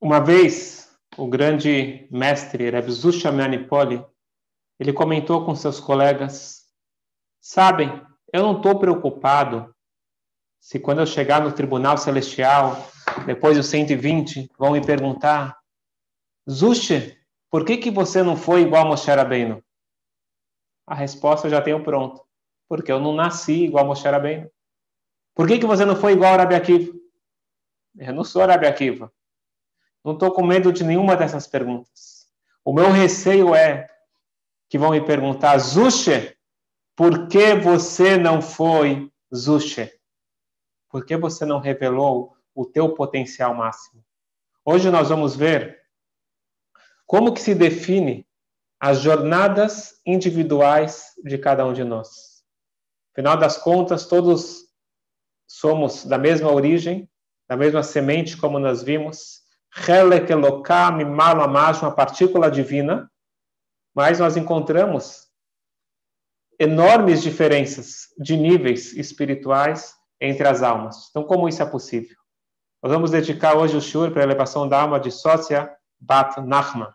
Uma vez, o grande mestre Reb Zusha Manipoli, ele comentou com seus colegas, sabem, eu não estou preocupado se quando eu chegar no tribunal celestial, depois dos 120, vão me perguntar, Zusha, por que, que você não foi igual a Moshe Rabbeinu? A resposta eu já tenho pronto. Porque eu não nasci igual Moshe Rabbeinu. Por que, que você não foi igual a Akiva? Eu não sou Rabi Akiva. Não estou com medo de nenhuma dessas perguntas. O meu receio é que vão me perguntar, Zushe, por que você não foi Zushe? Por que você não revelou o teu potencial máximo? Hoje nós vamos ver como que se define as jornadas individuais de cada um de nós. Afinal das contas, todos somos da mesma origem, da mesma semente, como nós vimos, uma partícula divina, mas nós encontramos enormes diferenças de níveis espirituais entre as almas. Então, como isso é possível? Nós vamos dedicar hoje o shur para a elevação da alma de Sócia Bat Nachman.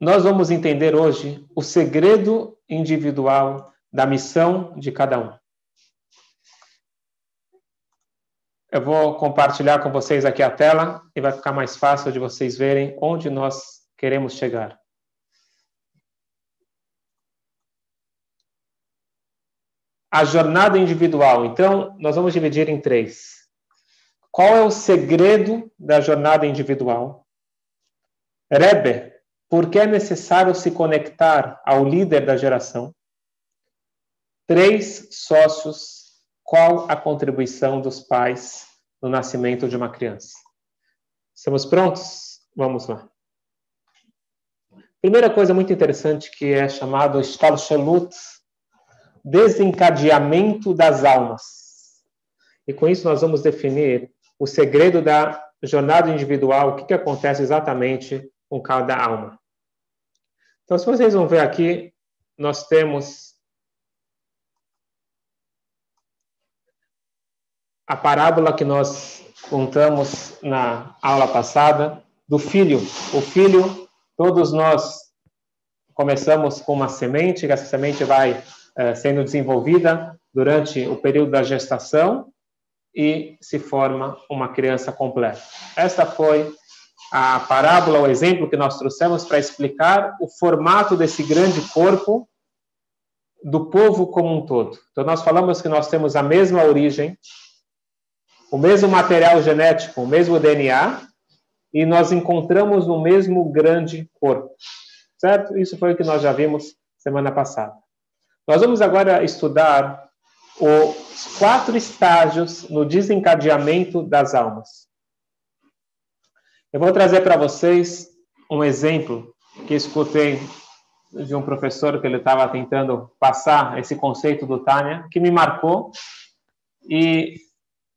Nós vamos entender hoje o segredo individual da missão de cada um. Eu vou compartilhar com vocês aqui a tela e vai ficar mais fácil de vocês verem onde nós queremos chegar. A jornada individual. Então, nós vamos dividir em três. Qual é o segredo da jornada individual? Rebbe, por que é necessário se conectar ao líder da geração? Três sócios qual a contribuição dos pais no nascimento de uma criança. Estamos prontos? Vamos lá. Primeira coisa muito interessante que é chamado Stalshelut, desencadeamento das almas. E com isso nós vamos definir o segredo da jornada individual, o que, que acontece exatamente com cada alma. Então, se vocês vão ver aqui, nós temos a parábola que nós contamos na aula passada do filho. O filho, todos nós começamos com uma semente, que essa semente vai eh, sendo desenvolvida durante o período da gestação e se forma uma criança completa. Esta foi a parábola, o exemplo que nós trouxemos para explicar o formato desse grande corpo do povo como um todo. Então, nós falamos que nós temos a mesma origem, o mesmo material genético, o mesmo DNA, e nós encontramos no mesmo grande corpo. Certo? Isso foi o que nós já vimos semana passada. Nós vamos agora estudar os quatro estágios no desencadeamento das almas. Eu vou trazer para vocês um exemplo que escutei de um professor que ele estava tentando passar esse conceito do Tânia, que me marcou e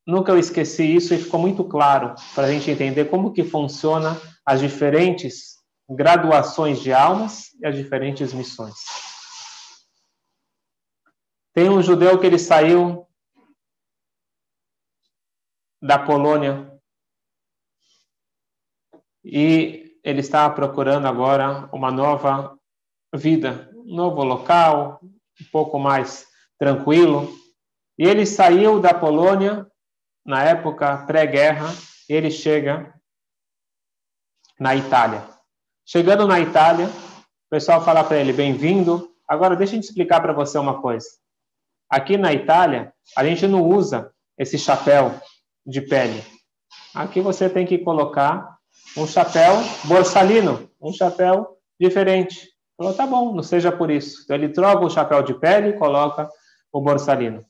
nunca eu esqueci isso e ficou muito claro para a gente entender como que funciona as diferentes graduações de almas e as diferentes missões. Tem um judeu que ele saiu da Polônia e ele está procurando agora uma nova vida, um novo local, um pouco mais tranquilo. E ele saiu da Polônia na época pré-guerra, ele chega na Itália. Chegando na Itália, o pessoal fala para ele: bem-vindo. Agora, deixa eu te explicar para você uma coisa. Aqui na Itália, a gente não usa esse chapéu de pele. Aqui você tem que colocar um chapéu borsalino, um chapéu diferente. Falou, tá bom, não seja por isso. Então ele troca o chapéu de pele e coloca o borsalino.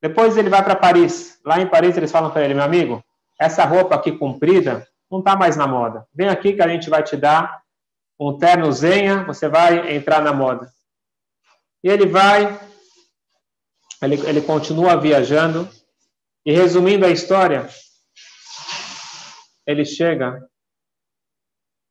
Depois ele vai para Paris. Lá em Paris eles falam para ele, meu amigo, essa roupa aqui comprida não está mais na moda. Vem aqui que a gente vai te dar um terno zenha, você vai entrar na moda. E ele vai, ele, ele continua viajando. E resumindo a história, ele chega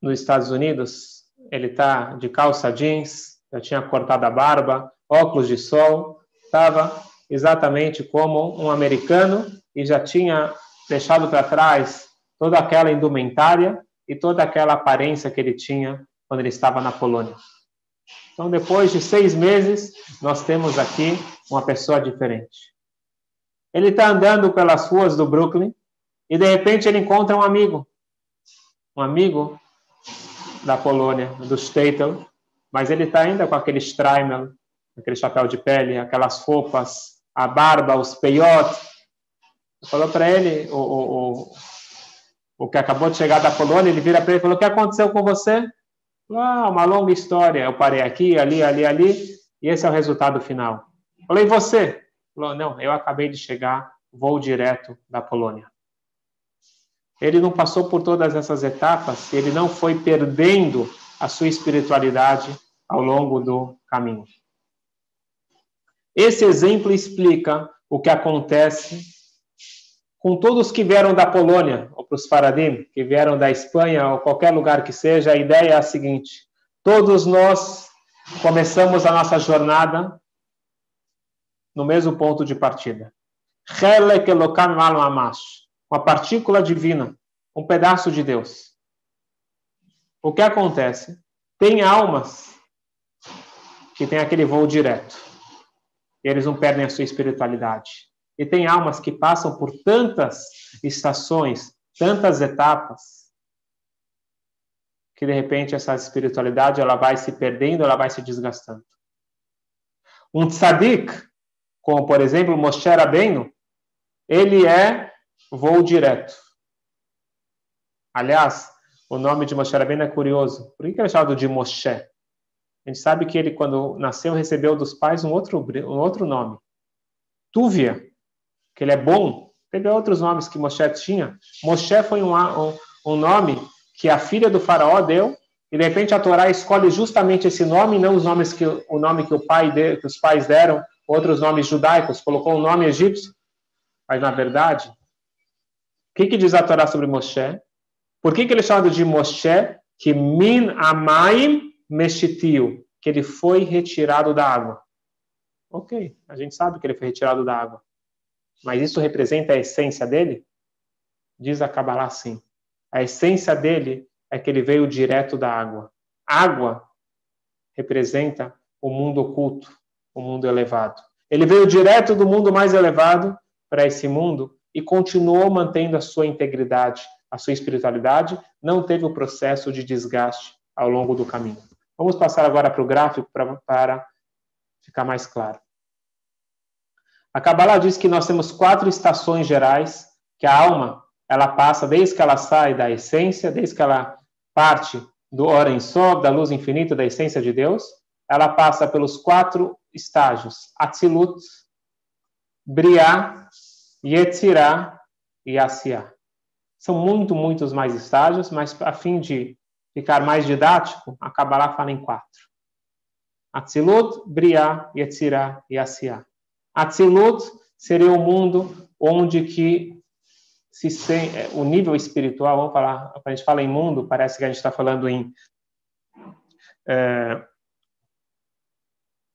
nos Estados Unidos, ele está de calça jeans, já tinha cortado a barba, óculos de sol, estava exatamente como um americano e já tinha deixado para trás toda aquela indumentária e toda aquela aparência que ele tinha quando ele estava na Polônia. Então, depois de seis meses, nós temos aqui uma pessoa diferente. Ele está andando pelas ruas do Brooklyn e, de repente, ele encontra um amigo. Um amigo da Polônia, do Statel, mas ele está ainda com aquele Streimel, aquele chapéu de pele, aquelas roupas, a barba, os peiotes. Falou para ele, o, o, o, o que acabou de chegar da Polônia, ele vira para ele e falou: O que aconteceu com você? Ah, uma longa história. Eu parei aqui, ali, ali, ali, e esse é o resultado final. Falei, você? Falou, não, eu acabei de chegar, vou direto da Polônia. Ele não passou por todas essas etapas, ele não foi perdendo a sua espiritualidade ao longo do caminho. Esse exemplo explica o que acontece com todos que vieram da Polônia, ou para os Faradim, que vieram da Espanha, ou qualquer lugar que seja, a ideia é a seguinte: todos nós começamos a nossa jornada no mesmo ponto de partida. Uma partícula divina, um pedaço de Deus. O que acontece? Tem almas que têm aquele voo direto. E eles não perdem a sua espiritualidade. E tem almas que passam por tantas estações, tantas etapas, que de repente essa espiritualidade ela vai se perdendo, ela vai se desgastando. Um tzadik, como por exemplo Moshe Rabbeinu, ele é voo direto. Aliás, o nome de Moshe Rabbeinu é curioso. Por que ele é chamado de Moshe? A gente sabe que ele, quando nasceu, recebeu dos pais um outro, um outro nome. Túvia, que ele é bom. Teve outros nomes que Moshe tinha. Moshe foi um, um, um nome que a filha do faraó deu, e de repente a Torá escolhe justamente esse nome, não os nomes que o nome que o pai de, que os pais deram, outros nomes judaicos, colocou um nome egípcio. Mas na verdade, que, que diz a Torá sobre Moshe? Por que, que ele é chamado de Moshe? Que min amaim meshitiu, que ele foi retirado da água. Ok, a gente sabe que ele foi retirado da água. Mas isso representa a essência dele? Diz a Kabbalah sim. A essência dele é que ele veio direto da água. Água representa o mundo oculto, o mundo elevado. Ele veio direto do mundo mais elevado para esse mundo e continuou mantendo a sua integridade, a sua espiritualidade, não teve o processo de desgaste ao longo do caminho. Vamos passar agora para o gráfico para, para ficar mais claro. A Kabbalah diz que nós temos quatro estações gerais que a alma ela passa desde que ela sai da essência, desde que ela parte do Oren Sob, da luz infinita, da essência de Deus, ela passa pelos quatro estágios: Atzilut, Briah, Yetzirah e Asiah. São muito, muitos mais estágios, mas a fim de ficar mais didático, a Kabbalah fala em quatro. Atzilut, Briah, Yetzirah e Asiah. Atzilut seria o mundo onde que se é, o nível espiritual, vamos falar, quando a gente fala em mundo, parece que a gente está falando em é,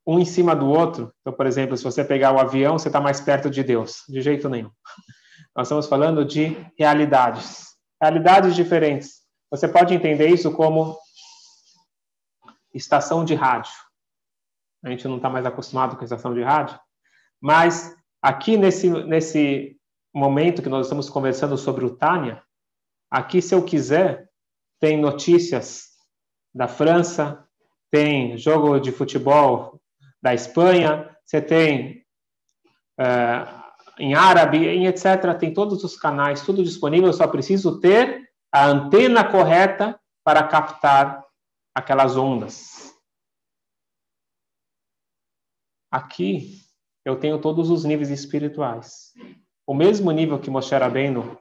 um em cima do outro. Então, por exemplo, se você pegar o avião, você está mais perto de Deus. De jeito nenhum. Nós estamos falando de realidades, realidades diferentes. Você pode entender isso como estação de rádio. A gente não está mais acostumado com estação de rádio, mas aqui nesse, nesse momento que nós estamos conversando sobre o Tânia, aqui, se eu quiser, tem notícias da França, tem jogo de futebol da Espanha, você tem uh, em árabe, em etc. Tem todos os canais, tudo disponível, só preciso ter a antena correta para captar aquelas ondas. Aqui eu tenho todos os níveis espirituais. O mesmo nível que Moshe Rabbeinu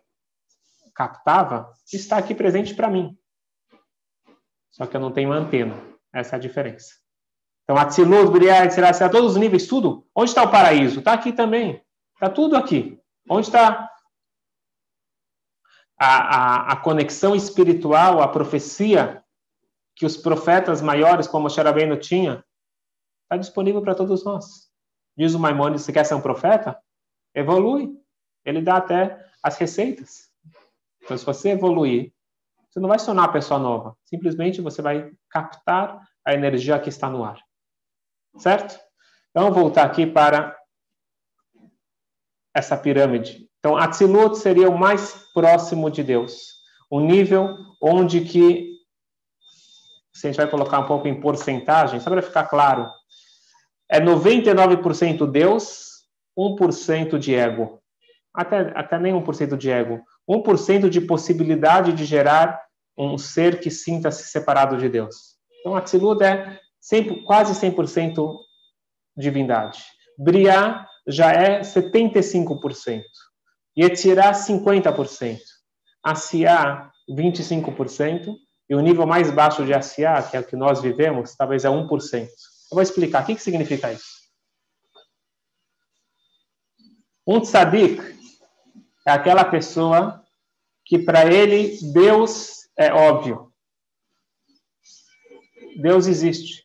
captava está aqui presente para mim. Só que eu não tenho antena. Essa é a diferença. Então, Atzilut, Briah, etc. Todos os níveis, tudo. Onde está o paraíso? Está aqui também. Está tudo aqui. Onde está a, a, a, conexão espiritual, a profecia que os profetas maiores, como Moshe tinha, Está disponível para todos nós. Diz o Maimonides, você quer ser um profeta? Evolui. Ele dá até as receitas. Então, se você evoluir, você não vai se tornar uma pessoa nova. Simplesmente você vai captar a energia que está no ar. Certo? Então, voltar aqui para essa pirâmide. Então, Atzilut seria o mais próximo de Deus. O nível onde que, se a gente vai colocar um pouco em porcentagem, só para ficar claro, é 99% Deus, 1% de ego. Até, até nem 1% de ego. 1% de possibilidade de gerar um ser que sinta-se separado de Deus. Então, Atzilut é 100, quase 100% divindade. Briá já é 75%. Yetzirah, 50%. Asiá, 25%. E o nível mais baixo de Asiá, que é o que nós vivemos, talvez é 1%. Eu vou explicar. O que, que significa isso? Um tzadik é aquela pessoa que para ele Deus é óbvio. Deus existe.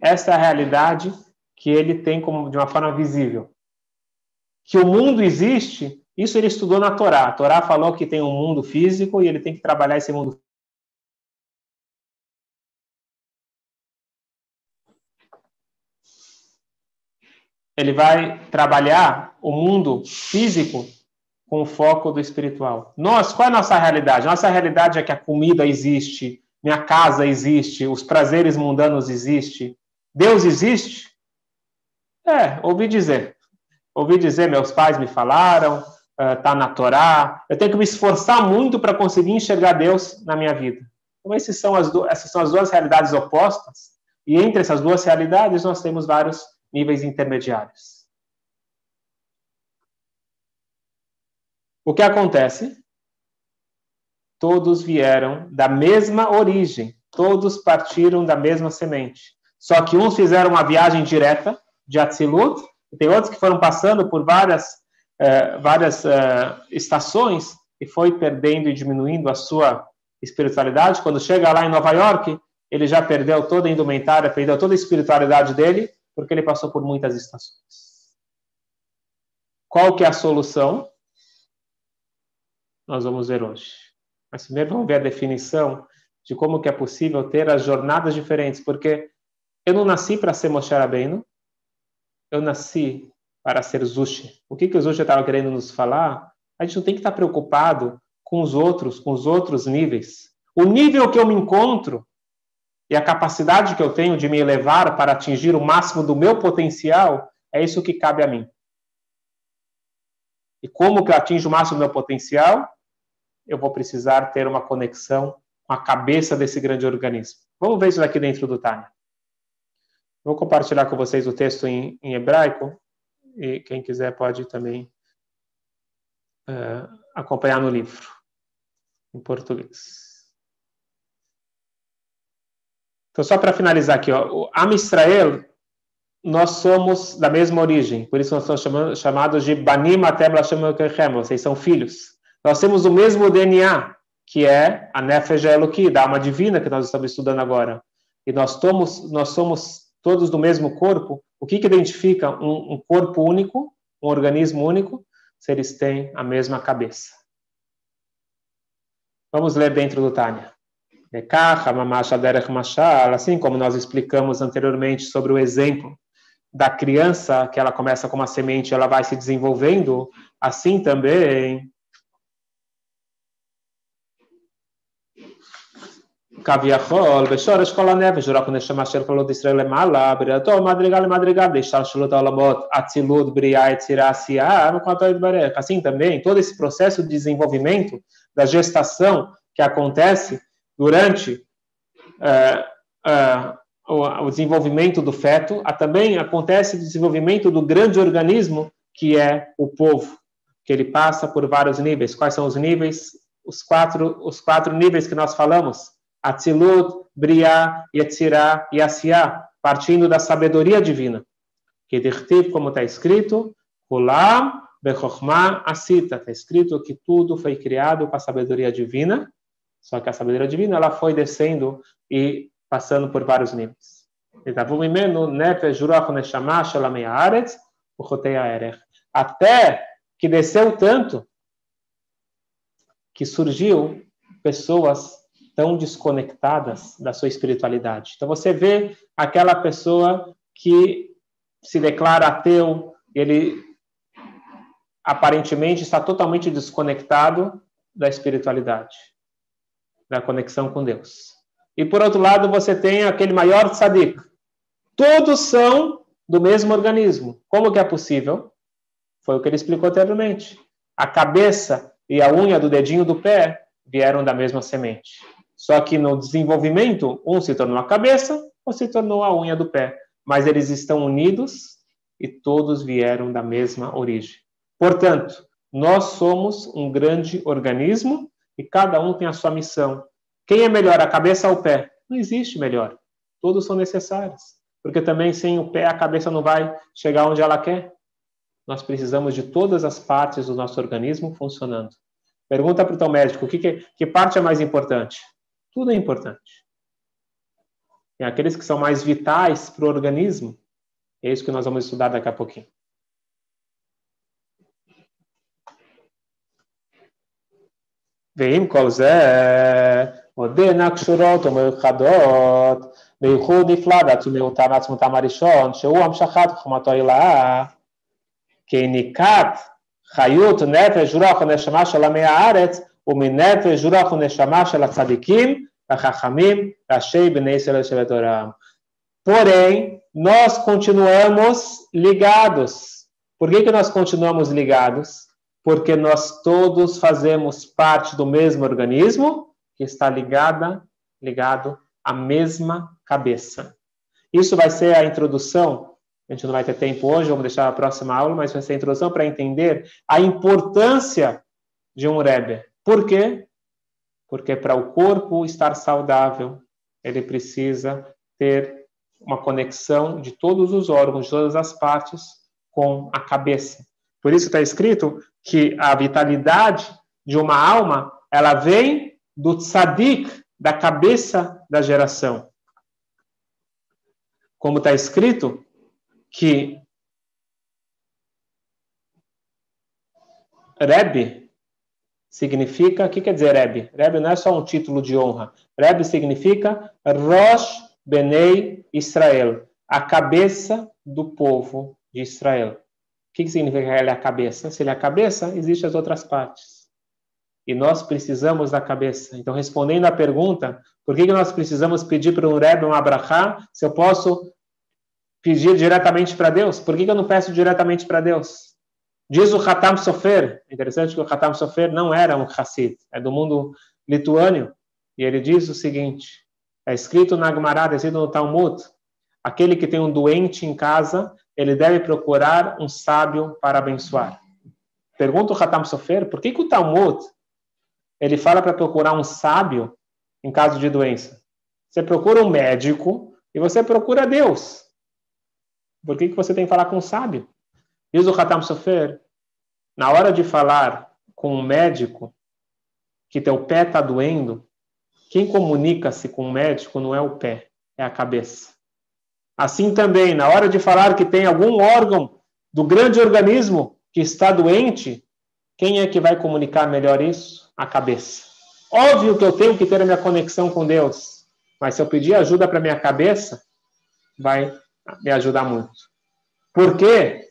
Essa é a realidade que ele tem como de uma forma visível. Que o mundo existe, isso ele estudou na Torá. A Torá falou que tem um mundo físico e ele tem que trabalhar esse mundo ele vai trabalhar o mundo físico com o foco do espiritual. Nós, qual é a nossa realidade? Nossa realidade é que a comida existe, minha casa existe, os prazeres mundanos existem. Deus existe? É, ouvi dizer. Ouvi dizer, meus pais me falaram, está uh, na Torá. Eu tenho que me esforçar muito para conseguir enxergar Deus na minha vida. Então, essas são, as essas são as duas realidades opostas. E entre essas duas realidades, nós temos vários níveis intermediários. O que acontece? Todos vieram da mesma origem, todos partiram da mesma semente. Só que uns fizeram uma viagem direta de Atzilut, e tem outros que foram passando por várias, uh, várias uh, estações e foi perdendo e diminuindo a sua espiritualidade. Quando chega lá em Nova York, ele já perdeu toda a indumentária, perdeu toda a espiritualidade dele, porque ele passou por muitas estações. Qual que é a solução? nós vamos ver hoje. Mas primeiro vamos ver a definição de como que é possível ter as jornadas diferentes, porque eu não nasci para ser Moshe Rabbeinu, eu nasci para ser Zushi. O que que o Zushi estava querendo nos falar? A gente não tem que estar preocupado com os outros, com os outros níveis. O nível que eu me encontro e a capacidade que eu tenho de me elevar para atingir o máximo do meu potencial, é isso que cabe a mim. E como que eu atinjo o máximo do meu potencial? eu vou precisar ter uma conexão com a cabeça desse grande organismo. Vamos ver isso aqui dentro do Tânia. Vou compartilhar com vocês o texto em, em hebraico e quem quiser pode também uh, acompanhar no livro, em português. Então, só para finalizar aqui, ó, o Am Israel, nós somos da mesma origem, por isso nós somos chamados de Banim Atem Lashem vocês são filhos. Nós temos o mesmo DNA, que é a Nefesh Eloki, da alma divina que nós estamos estudando agora. E nós somos, nós somos todos do mesmo corpo. O que, que identifica um, um corpo único, um organismo único? Se eles têm a mesma cabeça. Vamos ler dentro do Tânia. Assim como nós explicamos anteriormente sobre o exemplo da criança, que ela começa com uma semente, ela vai se desenvolvendo, assim também כביכול, בשורש כל הנפש, רק נשמה של כללות ישראל למעלה, בריאתו מדרגה למדרגה, בהשתלשלות העולמות, אצילות, בריאה, יצירה, עשייה, enquanto יתברך. Assim também, todo esse processo de desenvolvimento, da gestação que acontece durante uh, uh, o, o desenvolvimento do feto, também acontece o desenvolvimento do grande organismo que é o povo, que ele passa por vários níveis. Quais são os níveis? Os quatro, os quatro níveis que nós falamos Atzilut, Briá, Yetzirah e Asiá, partindo da sabedoria divina. Que dirtiv, como está escrito, Kulam, Bechokhmah, Asita. Está escrito que tudo foi criado com a sabedoria divina, só que a sabedoria divina ela foi descendo e passando por vários níveis. Até que desceu tanto que surgiu pessoas tão desconectadas da sua espiritualidade. Então você vê aquela pessoa que se declara ateu, ele aparentemente está totalmente desconectado da espiritualidade, da conexão com Deus. E por outro lado, você tem aquele maior tzadik. Todos são do mesmo organismo. Como que é possível? Foi o que ele explicou anteriormente. A cabeça e a unha do dedinho do pé vieram da mesma semente. Só que no desenvolvimento, um se tornou a cabeça, ou se tornou a unha do pé. Mas eles estão unidos e todos vieram da mesma origem. Portanto, nós somos um grande organismo e cada um tem a sua missão. Quem é melhor, a cabeça ou o pé? Não existe melhor. Todos são necessários. Porque também sem o pé a cabeça não vai chegar onde ela quer. Nós precisamos de todas as partes do nosso organismo funcionando. Pergunta para o teu médico, que, que, que parte é mais importante? Tudo é importante. E aqueles que são mais vitais para o organismo, é isso que nós vamos estudar daqui a pouquinho. ועם כל זה, עודנה קשורות ומיוחדות, בייחוד נפלא בעצומיותם ועצמותם הראשון, שהוא המשכת חוכמתו הילאה, כניקת חיות נפש רוח ונשמה של עמי הארץ, umineto ejurach uneshamash el tzadikim, achachamim, rashei bnei Israel shevetoram. Porém, nós continuamos ligados. Por que, que nós continuamos ligados? Porque nós todos fazemos parte do mesmo organismo que está ligada, ligado à mesma cabeça. Isso vai ser a introdução. A gente não vai ter tempo hoje, vamos deixar a próxima aula, mas vai ser a introdução para entender a importância de um Rebbe, por quê? Porque para o corpo estar saudável, ele precisa ter uma conexão de todos os órgãos, de todas as partes, com a cabeça. Por isso está escrito que a vitalidade de uma alma, ela vem do tzadik, da cabeça da geração. Como está escrito que Rebbe significa, o que quer dizer Rebbe? Rebbe não é só um título de honra. Rebbe significa Rosh Benei Israel, a cabeça do povo de Israel que, que significa que ele é a cabeça? Se ele é a cabeça, existem as outras partes. E nós precisamos da cabeça. Então, respondendo à pergunta, por que, que nós precisamos pedir para um Rebbe um Abrahá, se eu posso pedir diretamente para Deus? Por que, que eu não peço diretamente para Deus? Diz o Hatam Sofer, interessante que o Hatam Sofer não era um Hassid, é do mundo lituânio, e ele diz o seguinte, é escrito na Gemara, é escrito no Talmud, aquele que tem um doente em casa, ele deve procurar um sábio para abençoar. Pergunta o Hatam Sofer, por que, que o Talmud ele fala para procurar um sábio em caso de doença? Você procura um médico e você procura Deus. Por que, que você tem que falar com um sábio? Diz o Hatam Sofer, na hora de falar com um médico que teu pé está doendo, quem comunica-se com o médico não é o pé, é a cabeça. Assim também, na hora de falar que tem algum órgão do grande organismo que está doente, quem é que vai comunicar melhor isso? A cabeça. Óbvio que eu tenho que ter a minha conexão com Deus, mas se eu pedir ajuda para minha cabeça, vai me ajudar muito. Por quê?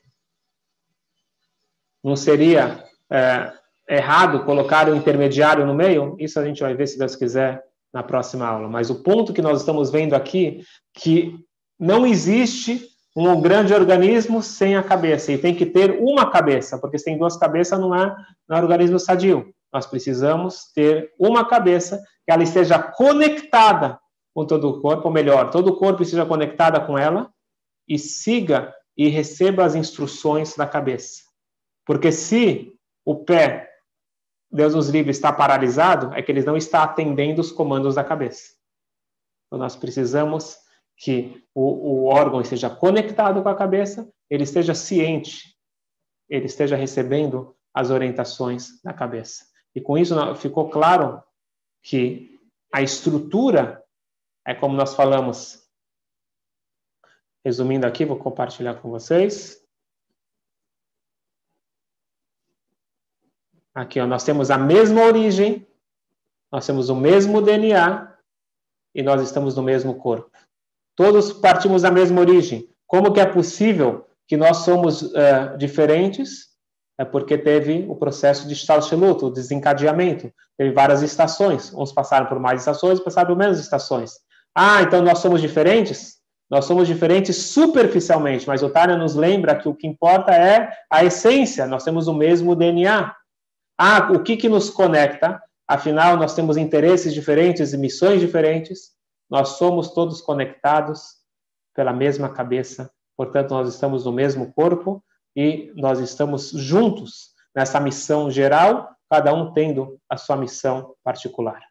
Não seria é, errado colocar o intermediário no meio? Isso a gente vai ver, se Deus quiser, na próxima aula. Mas o ponto que nós estamos vendo aqui, que não existe um grande organismo sem a cabeça, e tem que ter uma cabeça, porque se tem duas cabeças não é, não é organismo sadio. Nós precisamos ter uma cabeça que ela esteja conectada com todo o corpo, ou melhor, todo o corpo esteja conectada com ela e siga e receba as instruções da cabeça. Porque se o pé, Deus nos livre, está paralisado, é que ele não está atendendo os comandos da cabeça. Então nós precisamos que o, o órgão esteja conectado com a cabeça, ele esteja ciente, ele esteja recebendo as orientações da cabeça. E com isso ficou claro que a estrutura é como nós falamos, Resumindo aqui, vou compartilhar com vocês. Aqui, ó, nós temos a mesma origem, nós temos o mesmo DNA e nós estamos no mesmo corpo. Todos partimos da mesma origem. Como que é possível que nós somos uh, diferentes? É porque teve o processo de Stalshelut, o desencadeamento. Teve várias estações. Uns passaram por mais estações, passaram por menos estações. Ah, então nós somos diferentes? Nós somos diferentes superficialmente, mas o Tânia nos lembra que o que importa é a essência. Nós temos o mesmo DNA. Ah, o que, que nos conecta? Afinal, nós temos interesses diferentes e missões diferentes. Nós somos todos conectados pela mesma cabeça. Portanto, nós estamos no mesmo corpo e nós estamos juntos nessa missão geral, cada um tendo a sua missão particular.